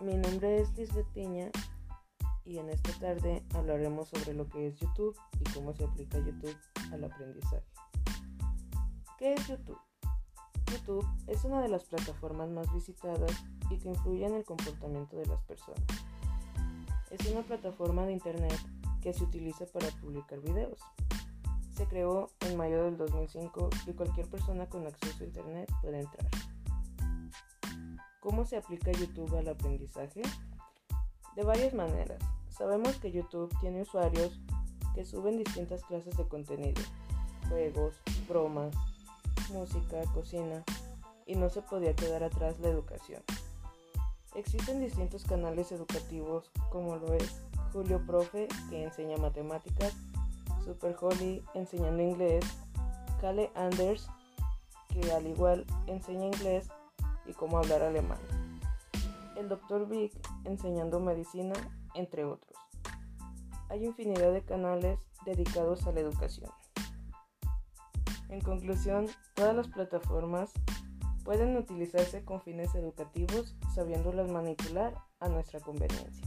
Mi nombre es Lisbeth Piña y en esta tarde hablaremos sobre lo que es YouTube y cómo se aplica YouTube al aprendizaje. ¿Qué es YouTube? YouTube es una de las plataformas más visitadas y que influye en el comportamiento de las personas. Es una plataforma de Internet que se utiliza para publicar videos. Se creó en mayo del 2005 y cualquier persona con acceso a Internet puede entrar. ¿Cómo se aplica YouTube al aprendizaje? De varias maneras. Sabemos que YouTube tiene usuarios que suben distintas clases de contenido, juegos, bromas, música, cocina, y no se podía quedar atrás la educación. Existen distintos canales educativos como lo es Julio Profe, que enseña matemáticas, Super Holly enseñando inglés, Kale Anders, que al igual enseña inglés y cómo hablar alemán. El Dr. Vic enseñando medicina, entre otros. Hay infinidad de canales dedicados a la educación. En conclusión, todas las plataformas pueden utilizarse con fines educativos sabiéndolas manipular a nuestra conveniencia.